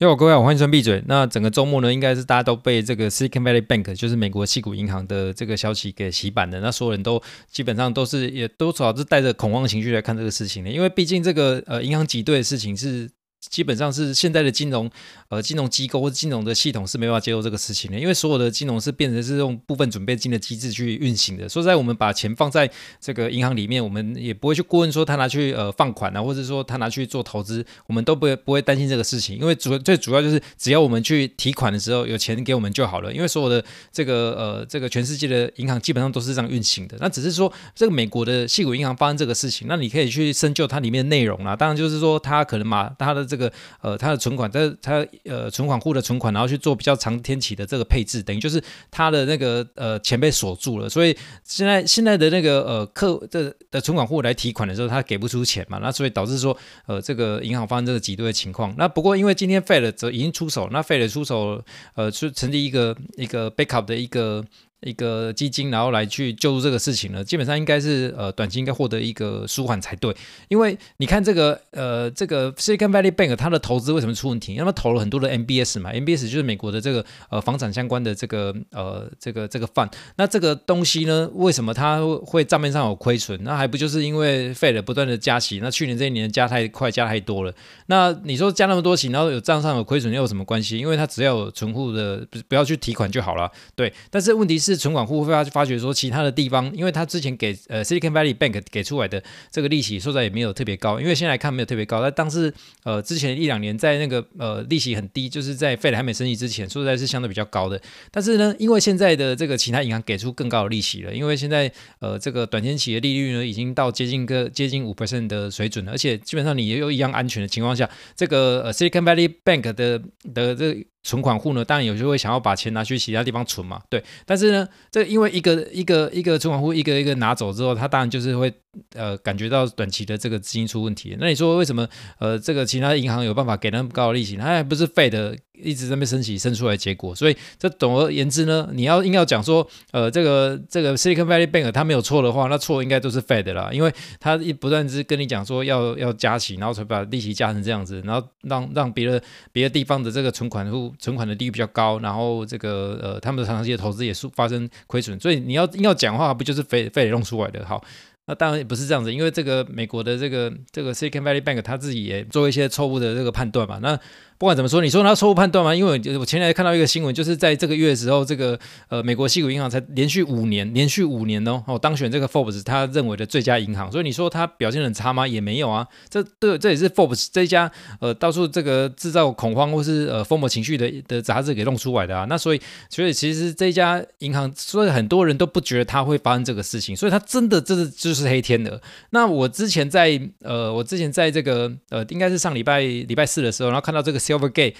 哟，各位好，欢迎收闭嘴。那整个周末呢，应该是大家都被这个 Silicon Valley Bank，就是美国硅谷银行的这个消息给洗版的。那所有人都基本上都是也多少是带着恐慌情绪来看这个事情的，因为毕竟这个呃银行挤兑的事情是。基本上是现在的金融，呃，金融机构或者金融的系统是没办法接受这个事情的，因为所有的金融是变成是用部分准备金的机制去运行的。说实在，我们把钱放在这个银行里面，我们也不会去过问说他拿去呃放款啊，或者说他拿去做投资，我们都不会不会担心这个事情，因为主最主要就是只要我们去提款的时候有钱给我们就好了。因为所有的这个呃这个全世界的银行基本上都是这样运行的。那只是说这个美国的矽谷银行发生这个事情，那你可以去深究它里面的内容啦。当然就是说它可能把它的这个呃。他的存款，他他呃存款户的存款，然后去做比较长天期的这个配置，等于就是他的那个呃钱被锁住了，所以现在现在的那个呃客的的存款户来提款的时候，他给不出钱嘛，那所以导致说呃这个银行发生这个挤兑的情况。那不过因为今天 Fed 则已经出手，那 Fed 出手呃是成立一个一个 backup 的一个。一个基金，然后来去救助这个事情呢，基本上应该是呃短期应该获得一个舒缓才对，因为你看这个呃这个 Silicon Valley Bank 它的投资为什么出问题？因为投了很多的 MBS 嘛，MBS 就是美国的这个呃房产相关的这个呃这个这个 fund，那这个东西呢，为什么它会账面上有亏损？那还不就是因为 Fed 不断的加息？那去年这一年加太快，加太多了。那你说加那么多息，然后有账上有亏损，又有什么关系？因为它只要有存户的不不要去提款就好了。对，但是问题是。是存款户会发发觉说，其他的地方，因为他之前给呃 Silicon Valley Bank 给出来的这个利息，说实在也没有特别高，因为现在看没有特别高。但当时呃之前一两年在那个呃利息很低，就是在费还没升级之前，说实在是相对比较高的。但是呢，因为现在的这个其他银行给出更高的利息了，因为现在呃这个短天期的利率呢已经到接近个接近五 percent 的水准了，而且基本上你也有一样安全的情况下，这个呃 Silicon Valley Bank 的的这。存款户呢，当然有些会想要把钱拿去其他地方存嘛，对。但是呢，这因为一个一个一个存款户一个一个拿走之后，他当然就是会呃感觉到短期的这个资金出问题。那你说为什么呃这个其他银行有办法给那么高的利息？他还不是费的一直在那边升息升出来结果？所以这总而言之呢，你要硬要讲说呃这个这个 Silicon Valley Bank 它没有错的话，那错应该都是 Fed 啦，因为它一不断是跟你讲说要要加息，然后才把利息加成这样子，然后让让别的别的地方的这个存款户。存款的利率比较高，然后这个呃，他们的长期的投资也是发生亏损，所以你要硬要讲话，不就是非非得弄出来的？好，那当然也不是这样子，因为这个美国的这个这个 Silicon Valley Bank 他自己也做一些错误的这个判断嘛，那。不管怎么说，你说他错误判断吗？因为我前两天看到一个新闻，就是在这个月的时候，这个呃美国西谷银行才连续五年，连续五年哦，哦当选这个 Forbes 他认为的最佳银行。所以你说他表现很差吗？也没有啊。这这这也是 Forbes 这一家呃到处这个制造恐慌或是呃疯魔情绪的的杂志给弄出来的啊。那所以所以其实这家银行，所以很多人都不觉得他会发生这个事情。所以他真的这是就是黑天鹅。那我之前在呃我之前在这个呃应该是上礼拜礼拜四的时候，然后看到这个 Silvergate。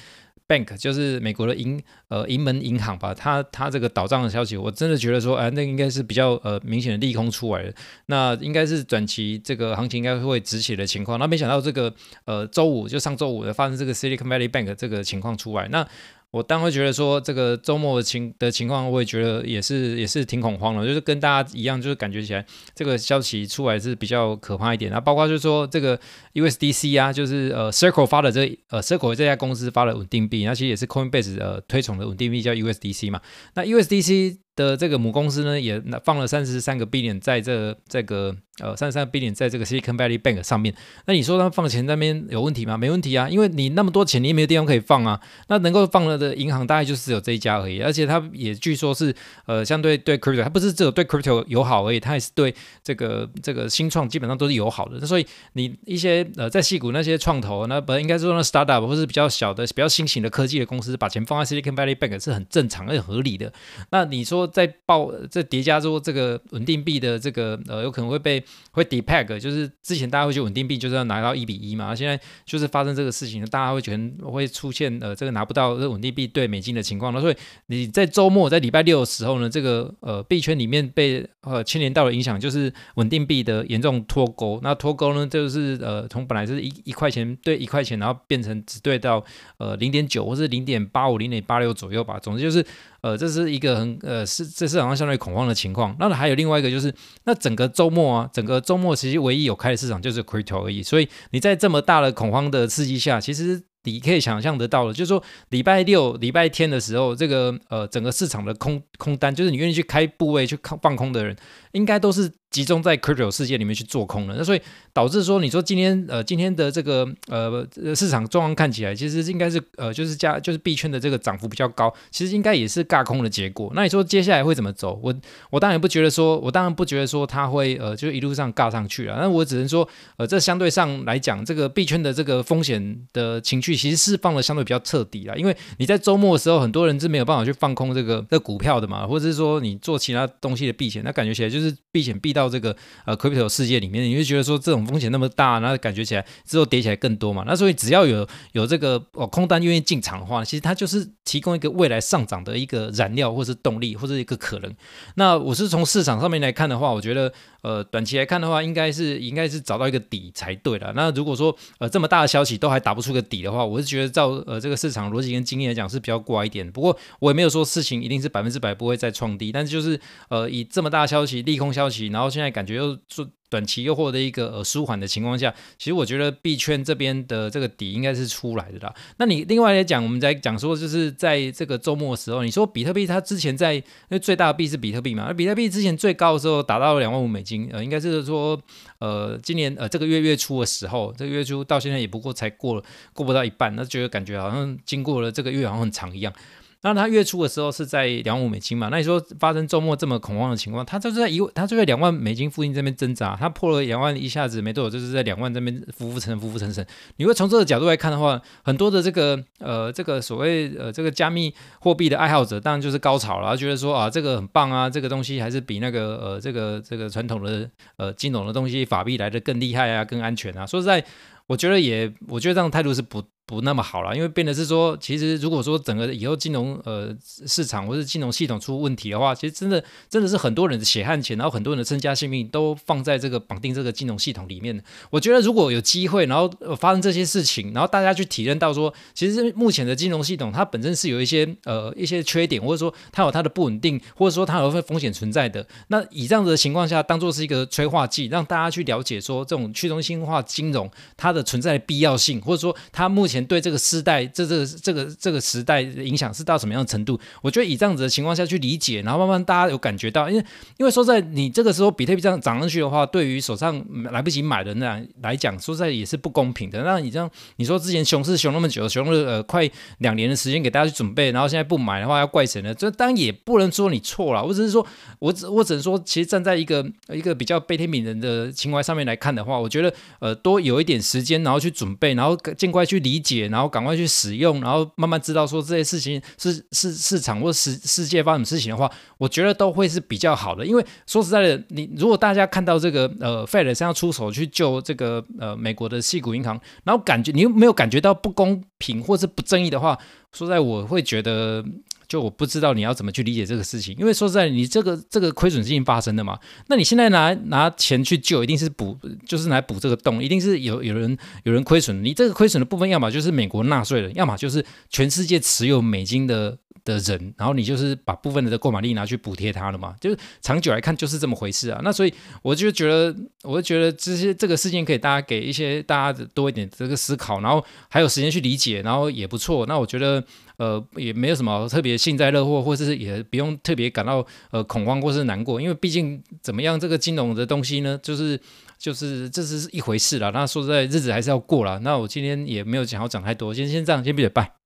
Bank 就是美国的银呃银门银行吧，它它这个倒账的消息，我真的觉得说，哎、那应该是比较呃明显的利空出来的，那应该是短期这个行情应该会止血的情况，那没想到这个呃周五就上周五的发生这个 Silicon Valley Bank 这个情况出来，那。我当会觉得说，这个周末的情的情况，我也觉得也是也是挺恐慌的，就是跟大家一样，就是感觉起来这个消息出来是比较可怕一点。那包括就是说这个 USDC 啊，就是呃 Circle 发的这呃 Circle 这家公司发的稳定币，那其实也是 Coinbase 呃推崇的稳定币叫 USDC 嘛。那 USDC 的这个母公司呢，也放了三十三个 billion 在这这个。呃，三十三 billion 在这个 Silicon Valley Bank 上面，那你说他放钱那边有问题吗？没问题啊，因为你那么多钱，你也没有地方可以放啊。那能够放了的银行大概就是只有这一家而已，而且它也据说是呃，相对对 crypto，它不是只有对 crypto 友好而已，它也是对这个这个新创基本上都是友好的。那所以你一些呃在矽谷那些创投，那不应该说那 startup 或是比较小的、比较新型的科技的公司，把钱放在 Silicon Valley Bank 是很正常而且合理的。那你说在报在叠加说这个稳定币的这个呃，有可能会被会 depeg。就是之前大家会觉得稳定币就是要拿到一比一嘛，现在就是发生这个事情，大家会觉得会出现呃这个拿不到这稳定币兑美金的情况。那所以你在周末在礼拜六的时候呢，这个呃币圈里面被呃牵连到的影响就是稳定币的严重脱钩。那脱钩呢，就是呃从本来是一一块钱兑一块钱，然后变成只兑到呃零点九或是零点八五、零点八六左右吧。总之就是。呃，这是一个很呃，是这市场上相对恐慌的情况。那还有另外一个就是，那整个周末啊，整个周末其实唯一有开的市场就是 crypto 而已。所以你在这么大的恐慌的刺激下，其实你可以想象得到的，就是说礼拜六、礼拜天的时候，这个呃整个市场的空空单，就是你愿意去开部位去放空的人，应该都是。集中在 crypto 世界里面去做空了，那所以导致说，你说今天呃今天的这个呃市场状况看起来，其实应该是呃就是加就是币圈的这个涨幅比较高，其实应该也是尬空的结果。那你说接下来会怎么走？我我当然不觉得说，我当然不觉得说它会呃就一路上尬上去了。那我只能说呃这相对上来讲，这个币圈的这个风险的情绪其实释放的相对比较彻底了。因为你在周末的时候，很多人是没有办法去放空这个这股票的嘛，或者是说你做其他东西的避险，那感觉起来就是避险避到到这个呃。crypto 世界里面，你会觉得说这种风险那么大，然后感觉起来之后跌起来更多嘛？那所以只要有有这个哦空单愿意进场的话，其实它就是提供一个未来上涨的一个燃料，或是动力，或者一个可能。那我是从市场上面来看的话，我觉得呃短期来看的话，应该是应该是找到一个底才对了。那如果说呃这么大的消息都还打不出个底的话，我是觉得照呃这个市场逻辑跟经验来讲是比较怪一点。不过我也没有说事情一定是百分之百不会再创低，但是就是呃以这么大的消息利空消息，然后现在感觉又做。短期又获得一个呃舒缓的情况下，其实我觉得币圈这边的这个底应该是出来的啦。那你另外来讲，我们在讲说，就是在这个周末的时候，你说比特币它之前在因为最大的币是比特币嘛，而比特币之前最高的时候达到了两万五美金，呃，应该是说呃今年呃这个月月初的时候，这个月初到现在也不过才过了过不到一半，那觉得感觉好像经过了这个月好像很长一样。那它月初的时候是在两万五美金嘛？那你说发生周末这么恐慌的情况，它就是在一，它就在两万美金附近这边挣扎，它破了两万一下子没多久，就是在两万这边浮浮沉浮浮沉沉。你会从这个角度来看的话，很多的这个呃这个所谓呃这个加密货币的爱好者，当然就是高潮了，觉得说啊这个很棒啊，这个东西还是比那个呃这个这个传统的呃金融的东西法币来的更厉害啊，更安全啊。说实在，我觉得也我觉得这样态度是不。不那么好了，因为变的是说，其实如果说整个以后金融呃市场或者金融系统出问题的话，其实真的真的是很多人的血汗钱，然后很多人的身家性命都放在这个绑定这个金融系统里面。我觉得如果有机会，然后发生这些事情，然后大家去体验到说，其实目前的金融系统它本身是有一些呃一些缺点，或者说它有它的不稳定，或者说它有风险存在的。那以这样子的情况下，当做是一个催化剂，让大家去了解说这种去中心化金融它的存在的必要性，或者说它目前。对这个时代，这这个这个这个时代影响是到什么样的程度？我觉得以这样子的情况下去理解，然后慢慢大家有感觉到，因为因为说在你这个时候比特币这样涨上去的话，对于手上来不及买的那来讲，说在也是不公平的。那你这样你说之前熊市熊那么久，熊了呃快两年的时间给大家去准备，然后现在不买的话要怪谁呢？这当然也不能说你错了，我只是说我只我只能说，其实站在一个一个比较悲天悯人的情怀上面来看的话，我觉得呃多有一点时间，然后去准备，然后尽快去理解。然后赶快去使用，然后慢慢知道说这些事情是是市场或世世界发生的事情的话，我觉得都会是比较好的。因为说实在的，你如果大家看到这个呃费雷森要出手去救这个呃美国的矽谷银行，然后感觉你又没有感觉到不公平或是不正义的话，说在我会觉得。就我不知道你要怎么去理解这个事情，因为说实在，你这个这个亏损事情发生的嘛，那你现在拿拿钱去救，一定是补，就是来补这个洞，一定是有有人有人亏损，你这个亏损的部分，要么就是美国纳税人，要么就是全世界持有美金的。的人，然后你就是把部分的购买力拿去补贴他了嘛，就是长久来看就是这么回事啊。那所以我就觉得，我就觉得这些这个事情可以大家给一些大家多一点这个思考，然后还有时间去理解，然后也不错。那我觉得呃也没有什么特别幸灾乐祸，或者是也不用特别感到呃恐慌或是难过，因为毕竟怎么样，这个金融的东西呢，就是就是这是一回事了。那说实在，日子还是要过了。那我今天也没有想要讲太多，先先这样，先闭嘴，拜。